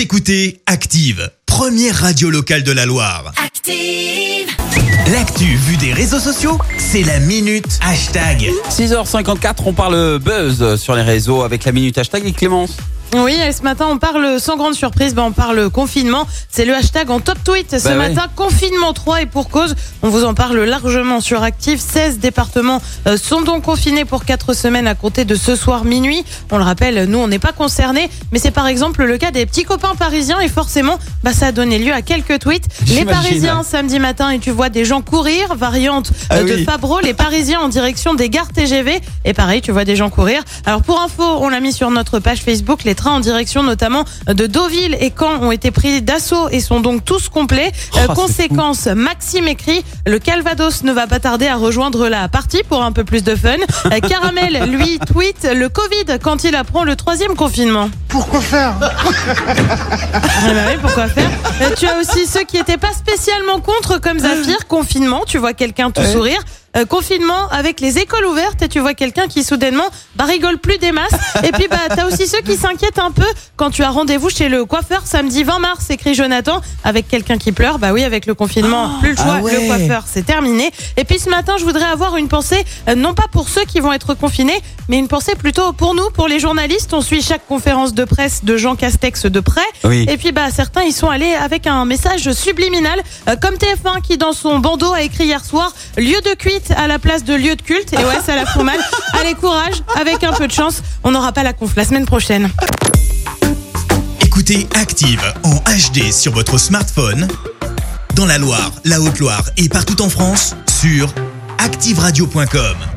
Vous écoutez Active, première radio locale de la Loire. Active. L'actu vue des réseaux sociaux, c'est la minute hashtag. 6h54, on parle buzz sur les réseaux avec la minute hashtag et Clémence. Oui, et ce matin, on parle sans grande surprise, ben on parle confinement. C'est le hashtag en top tweet ce Bah ouais. matin, confinement 3 et pour cause. On vous en parle largement sur Active. 16 départements euh, sont donc confinés pour 4 semaines à compter de ce soir minuit. On le rappelle, nous, on n'est pas concernés, mais c'est par exemple le cas des petits copains parisiens et forcément, bah, ça a donné lieu à quelques tweets. Les. Parisiens, samedi matin, et tu vois des gens courir, variante Ah euh, de oui. Fabreau, les Parisiens en direction des gares TGV. Et pareil, tu vois des gens courir. Alors pour info, on l'a mis sur notre page Facebook. Les trains en direction notamment de Deauville et Caen ont été pris d'assaut et sont donc tous complets. Euh, Oh, c'est conséquence, Maxime écrit, le Calvados ne va pas tarder à rejoindre la partie pour un peu plus de fun. Euh, Caramel, lui, tweet le Covid quand il apprend le troisième confinement. Pourquoi faire Ah bah oui, pourquoi faire Euh, Tu as aussi ceux qui étaient pas spécialement contre, comme Zafir, confinement, tu vois quelqu'un tout Ouais. sourire. Euh, confinement avec les écoles ouvertes et tu vois quelqu'un qui soudainement bah, rigole plus des masses. Et puis bah t'as aussi ceux qui s'inquiètent un peu quand tu as rendez-vous chez le coiffeur samedi 20 mars, écrit Jonathan, avec quelqu'un qui pleure. Bah oui, avec le confinement, plus le choix, ah ouais. le coiffeur, c'est terminé. Et puis ce matin, je voudrais avoir une pensée, euh, non pas pour ceux qui vont être confinés, mais une pensée plutôt pour nous, pour les journalistes. On suit chaque conférence de presse de Jean Castex de près. Oui. Et puis bah certains ils sont allés avec un message subliminal euh, comme TF1 qui dans son bandeau a écrit hier soir lieu de cuite à la place de lieu de culte et ouais ça la fout mal. Allez courage avec un peu de chance, on n'aura pas la conf la semaine prochaine. Écoutez Active en HD sur votre smartphone, dans la Loire, la Haute-Loire et partout en France, sur activeradio.com.